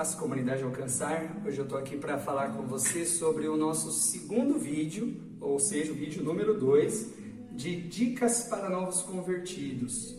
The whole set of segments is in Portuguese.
E Paz Comunidade Alcançar. Hoje eu estou aqui para falar com você sobre o nosso segundo vídeo, ou seja, o vídeo número 2, de dicas para novos convertidos.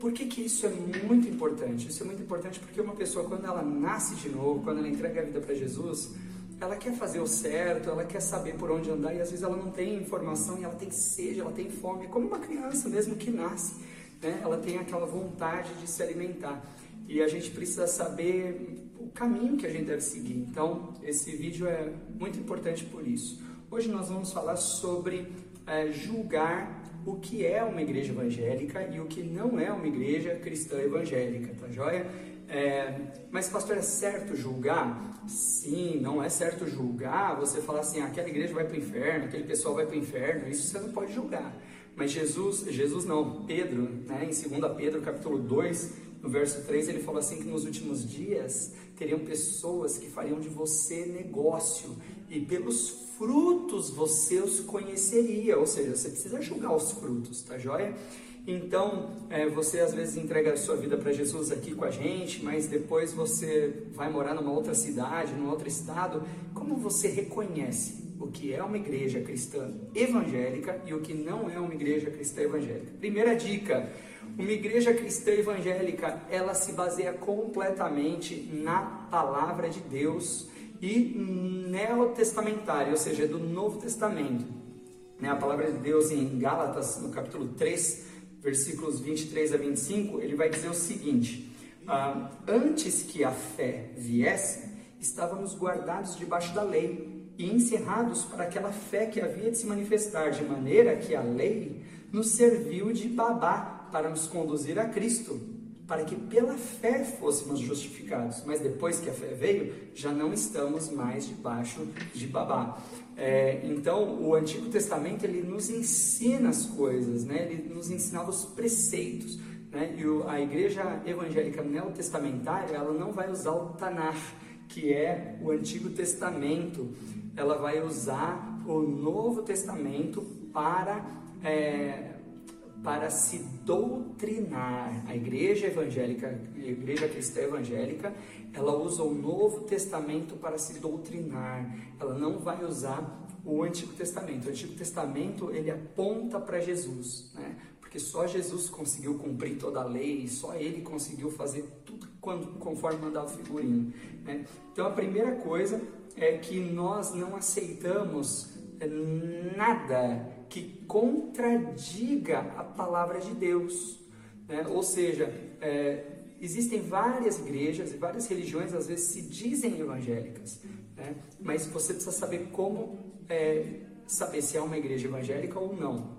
Por que, que isso é muito importante? Isso é muito importante porque uma pessoa, quando ela nasce de novo, quando ela entrega a vida para Jesus, ela quer fazer o certo, ela quer saber por onde andar e às vezes ela não tem informação e ela tem sede, ela tem fome, é como uma criança mesmo que nasce, né? ela tem aquela vontade de se alimentar e a gente precisa saber caminho que a gente deve seguir. Então, esse vídeo é muito importante por isso. Hoje nós vamos falar sobre é, julgar o que é uma igreja evangélica e o que não é uma igreja cristã evangélica, tá joia? É, mas, pastor, é certo julgar? Sim, não é certo julgar. Você falar assim, ah, aquela igreja vai para o inferno, aquele pessoal vai para o inferno, isso você não pode julgar. Mas Jesus, Jesus não, Pedro, né, em 2 Pedro capítulo 2, no verso 3, ele falou assim que nos últimos dias teriam pessoas que fariam de você negócio e pelos frutos você os conheceria, ou seja, você precisa julgar os frutos, tá joia? Então, é, você às vezes entrega a sua vida para Jesus aqui com a gente, mas depois você vai morar numa outra cidade, num outro estado. Como você reconhece o que é uma igreja cristã evangélica e o que não é uma igreja cristã evangélica? Primeira dica: uma igreja cristã evangélica, ela se baseia completamente na palavra de Deus e neotestamentária, ou seja, do Novo Testamento. Né, a palavra de Deus em Gálatas, no capítulo 3, versículos 23 a 25, ele vai dizer o seguinte: ah, Antes que a fé viesse, estávamos guardados debaixo da lei e encerrados para aquela fé que havia de se manifestar, de maneira que a lei nos serviu de babá para nos conduzir a Cristo, para que pela fé fôssemos justificados. Mas depois que a fé veio, já não estamos mais debaixo de babá. É, então, o Antigo Testamento ele nos ensina as coisas, né? ele nos ensinava os preceitos. Né? E o, a igreja evangélica neotestamentária ela não vai usar o Tanar, que é o Antigo Testamento. Ela vai usar o Novo Testamento para é, para se doutrinar. A igreja evangélica, a igreja cristã evangélica, ela usa o Novo Testamento para se doutrinar. Ela não vai usar o Antigo Testamento. O Antigo Testamento ele aponta para Jesus, né? Porque só Jesus conseguiu cumprir toda a lei, só ele conseguiu fazer tudo quando, conforme mandava o figurino. Né? Então a primeira coisa é que nós não aceitamos nada que contradiga a palavra de Deus. Né? Ou seja, é, existem várias igrejas e várias religiões, às vezes se dizem evangélicas, né? mas você precisa saber como é, saber se é uma igreja evangélica ou não.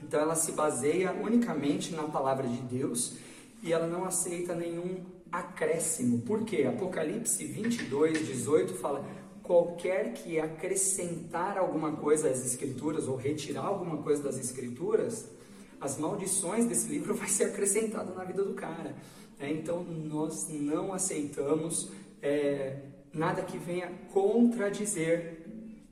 Então ela se baseia unicamente na palavra de Deus e ela não aceita nenhum acréscimo. Por quê? Apocalipse 22, 18 fala: qualquer que acrescentar alguma coisa às escrituras ou retirar alguma coisa das escrituras, as maldições desse livro vai ser acrescentada na vida do cara. É, então nós não aceitamos é, nada que venha contradizer.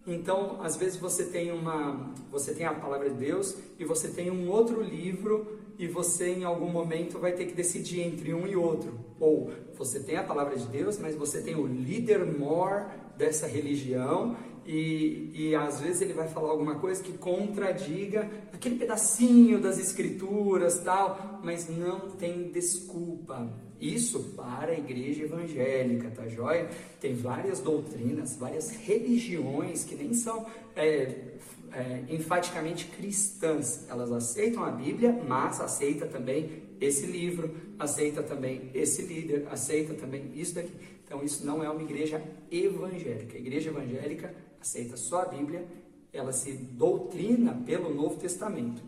Então, às vezes você tem uma, você tem a palavra de Deus e você tem um outro livro e você em algum momento vai ter que decidir entre um e outro. Ou você tem a palavra de Deus, mas você tem o líder more dessa religião e, e às vezes ele vai falar alguma coisa que contradiga aquele pedacinho das escrituras tal, mas não tem desculpa. Isso para a igreja evangélica, tá joia? Tem várias doutrinas, várias religiões que nem são é, é, enfaticamente cristãs. Elas aceitam a Bíblia, mas aceita também esse livro, aceita também esse líder, aceita também isso daqui. Então isso não é uma igreja evangélica. A igreja evangélica aceita só a Bíblia, ela se doutrina pelo Novo Testamento.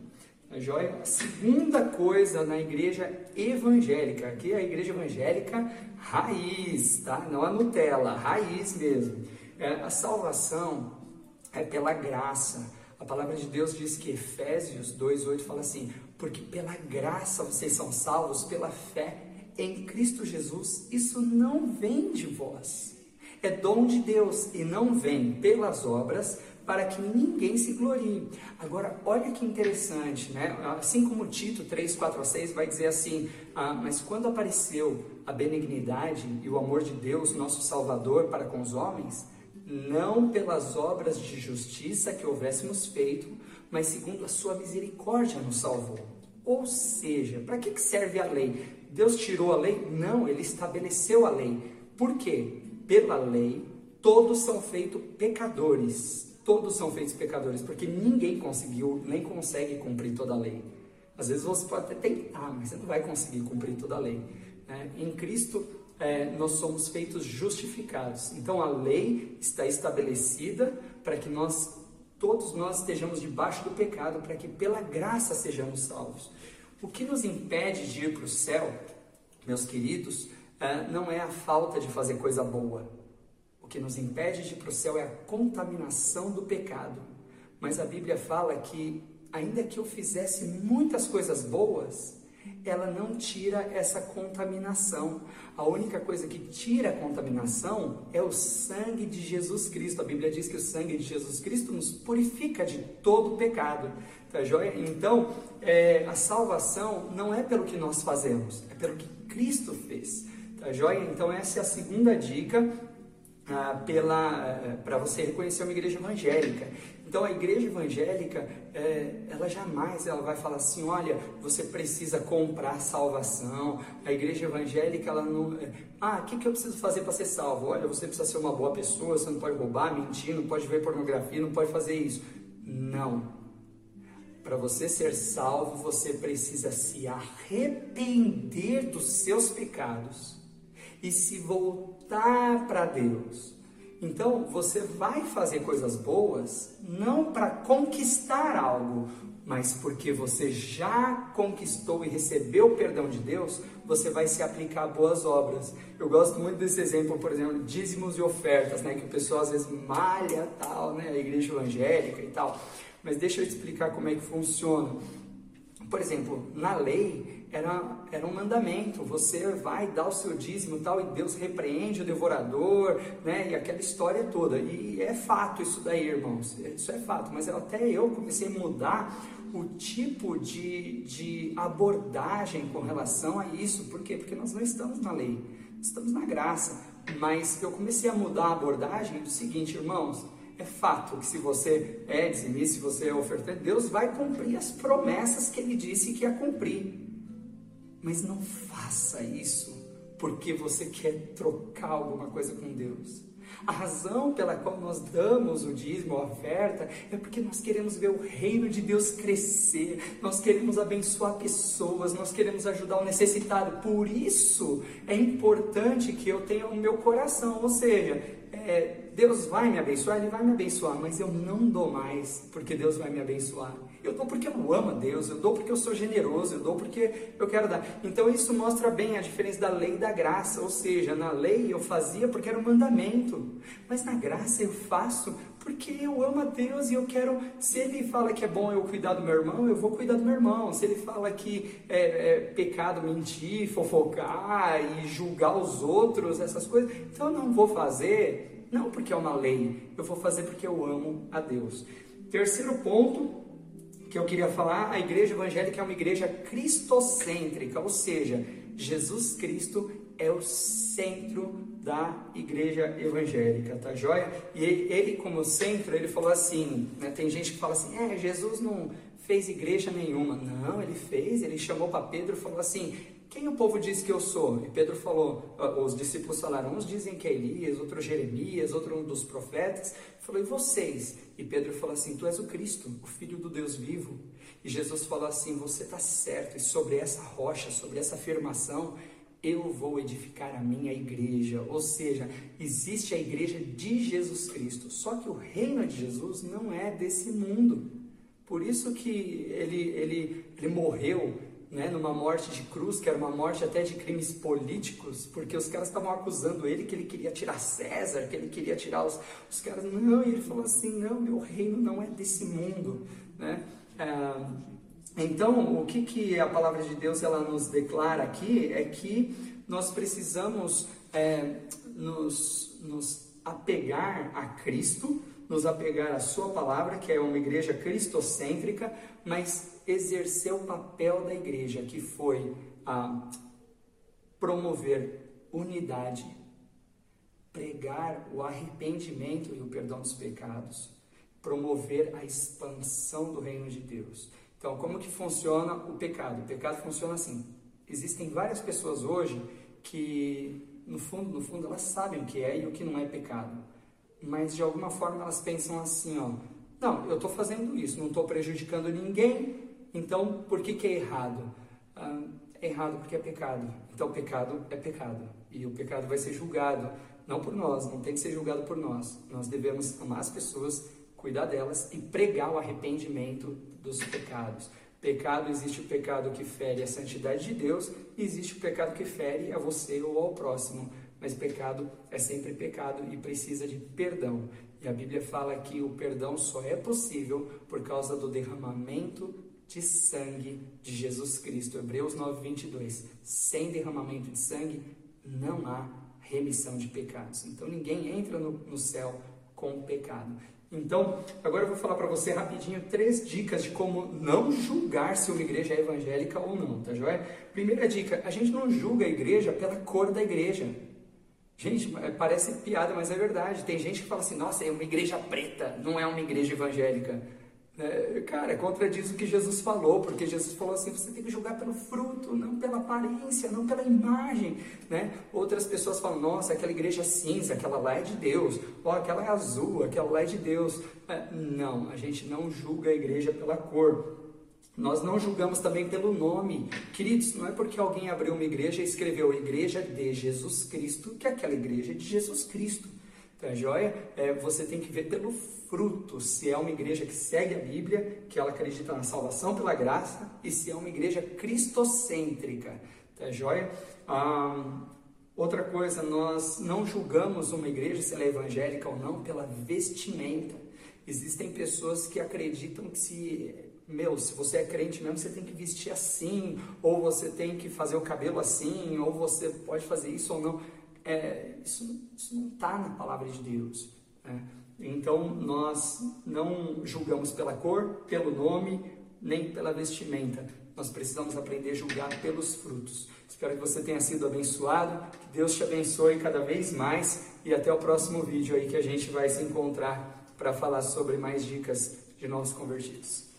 A joia? Segunda coisa na igreja evangélica, aqui é a igreja evangélica raiz, tá? Não a Nutella, raiz mesmo. É, a salvação é pela graça. A palavra de Deus diz que Efésios 2:8 fala assim: "Porque pela graça vocês são salvos pela fé em Cristo Jesus. Isso não vem de vós, é dom de Deus e não vem pelas obras, para que ninguém se glorie. Agora, olha que interessante, né? Assim como Tito 3, 4 a 6 vai dizer assim, ah, mas quando apareceu a benignidade e o amor de Deus, nosso Salvador, para com os homens, não pelas obras de justiça que houvéssemos feito, mas segundo a sua misericórdia nos salvou. Ou seja, para que serve a lei? Deus tirou a lei? Não, ele estabeleceu a lei. Por quê? Pela lei, todos são feitos pecadores. Todos são feitos pecadores, porque ninguém conseguiu, nem consegue cumprir toda a lei. Às vezes você pode até tentar, mas você não vai conseguir cumprir toda a lei. Né? Em Cristo, é, nós somos feitos justificados. Então a lei está estabelecida para que nós, todos nós, estejamos debaixo do pecado, para que pela graça sejamos salvos. O que nos impede de ir para o céu, meus queridos, é, não é a falta de fazer coisa boa. O que nos impede de ir para o céu é a contaminação do pecado. Mas a Bíblia fala que, ainda que eu fizesse muitas coisas boas, ela não tira essa contaminação. A única coisa que tira a contaminação é o sangue de Jesus Cristo. A Bíblia diz que o sangue de Jesus Cristo nos purifica de todo pecado. Tá joia? Então, é, a salvação não é pelo que nós fazemos, é pelo que Cristo fez. Tá joia? Então, essa é a segunda dica ah, pela eh, para você reconhecer uma igreja evangélica. Então a igreja evangélica, é, ela jamais ela vai falar assim, olha, você precisa comprar salvação. A igreja evangélica, ela não, é, ah, o que, que eu preciso fazer para ser salvo? Olha, você precisa ser uma boa pessoa, você não pode roubar, mentir, não pode ver pornografia, não pode fazer isso. Não. Para você ser salvo, você precisa se arrepender dos seus pecados e se voltar para Deus. Então, você vai fazer coisas boas não para conquistar algo, mas porque você já conquistou e recebeu o perdão de Deus, você vai se aplicar a boas obras. Eu gosto muito desse exemplo, por exemplo, dízimos e ofertas, né, que o pessoal às vezes malha tal, né, a igreja evangélica e tal. Mas deixa eu te explicar como é que funciona. Por exemplo, na lei, era, era um mandamento, você vai dar o seu dízimo tal, e Deus repreende o devorador, né, e aquela história toda, e é fato isso daí, irmãos, isso é fato, mas até eu comecei a mudar o tipo de, de abordagem com relação a isso, por quê? Porque nós não estamos na lei, estamos na graça, mas eu comecei a mudar a abordagem do seguinte, irmãos, é fato que se você é dizimista, se você é ofertante, Deus vai cumprir as promessas que Ele disse que ia cumprir. Mas não faça isso porque você quer trocar alguma coisa com Deus. A razão pela qual nós damos o dízimo, a oferta, é porque nós queremos ver o reino de Deus crescer, nós queremos abençoar pessoas, nós queremos ajudar o necessitado. Por isso é importante que eu tenha o meu coração, ou seja, é, Deus vai me abençoar, Ele vai me abençoar, mas eu não dou mais porque Deus vai me abençoar. Eu dou porque eu amo a Deus, eu dou porque eu sou generoso, eu dou porque eu quero dar. Então isso mostra bem a diferença da lei e da graça, ou seja, na lei eu fazia porque era um mandamento, mas na graça eu faço porque eu amo a Deus e eu quero. Se Ele fala que é bom eu cuidar do meu irmão, eu vou cuidar do meu irmão. Se Ele fala que é, é pecado mentir, fofocar e julgar os outros, essas coisas, então eu não vou fazer, não porque é uma lei, eu vou fazer porque eu amo a Deus. Terceiro ponto que eu queria falar, a igreja evangélica é uma igreja cristocêntrica, ou seja, Jesus Cristo é o centro da igreja evangélica, tá joia? E ele, como centro, ele falou assim, né, tem gente que fala assim, é, Jesus não fez igreja nenhuma. Não, ele fez, ele chamou para Pedro e falou assim, quem o povo diz que eu sou? E Pedro falou, os discípulos falaram, uns dizem que é Elias, outros Jeremias, outro um dos profetas. Falou, e vocês? E Pedro falou assim, tu és o Cristo, o Filho do Deus vivo. E Jesus falou assim, você está certo, e sobre essa rocha, sobre essa afirmação, eu vou edificar a minha igreja. Ou seja, existe a igreja de Jesus Cristo. Só que o reino de Jesus não é desse mundo. Por isso que ele, ele, ele morreu né, numa morte de cruz, que era uma morte até de crimes políticos, porque os caras estavam acusando ele que ele queria tirar César, que ele queria tirar os, os caras. Não, e ele falou assim: não, meu reino não é desse mundo. Né? É, então, o que, que a palavra de Deus ela nos declara aqui é que nós precisamos é, nos, nos apegar a Cristo nos apegar à Sua palavra, que é uma igreja cristocêntrica, mas exercer o papel da igreja, que foi a promover unidade, pregar o arrependimento e o perdão dos pecados, promover a expansão do reino de Deus. Então, como que funciona o pecado? O pecado funciona assim. Existem várias pessoas hoje que, no fundo, no fundo, elas sabem o que é e o que não é pecado. Mas, de alguma forma, elas pensam assim, ó, não, eu estou fazendo isso, não estou prejudicando ninguém, então por que, que é errado? Ah, é errado porque é pecado. Então, pecado é pecado. E o pecado vai ser julgado, não por nós, não tem que ser julgado por nós. Nós devemos amar as pessoas, cuidar delas e pregar o arrependimento dos pecados. Pecado, existe o pecado que fere a santidade de Deus, e existe o pecado que fere a você ou ao próximo. Mas pecado é sempre pecado e precisa de perdão. E a Bíblia fala que o perdão só é possível por causa do derramamento de sangue de Jesus Cristo. Hebreus 9, 22. Sem derramamento de sangue não há remissão de pecados. Então ninguém entra no, no céu com pecado. Então, agora eu vou falar para você rapidinho três dicas de como não julgar se uma igreja é evangélica ou não, tá joia? Primeira dica, a gente não julga a igreja pela cor da igreja. Gente, é, parece piada, mas é verdade. Tem gente que fala assim, nossa, é uma igreja preta, não é uma igreja evangélica. É, cara, é contradiz o que Jesus falou, porque Jesus falou assim: você tem que julgar pelo fruto, não pela aparência, não pela imagem. Né? Outras pessoas falam: nossa, aquela igreja é cinza, aquela lá é de Deus, ó, aquela é azul, aquela lá é de Deus. É, não, a gente não julga a igreja pela cor. Nós não julgamos também pelo nome. Queridos, não é porque alguém abriu uma igreja e escreveu Igreja de Jesus Cristo que aquela igreja é de Jesus Cristo. Tá joia? É, você tem que ver pelo fruto se é uma igreja que segue a Bíblia, que ela acredita na salvação pela graça, e se é uma igreja cristocêntrica. Tá joia? Ah, outra coisa, nós não julgamos uma igreja se ela é evangélica ou não pela vestimenta. Existem pessoas que acreditam que se meu, se você é crente mesmo, você tem que vestir assim, ou você tem que fazer o cabelo assim, ou você pode fazer isso ou não é, isso, isso não está na palavra de Deus. Né? Então, nós não julgamos pela cor, pelo nome, nem pela vestimenta. Nós precisamos aprender a julgar pelos frutos. Espero que você tenha sido abençoado, que Deus te abençoe cada vez mais e até o próximo vídeo aí que a gente vai se encontrar para falar sobre mais dicas de novos convertidos.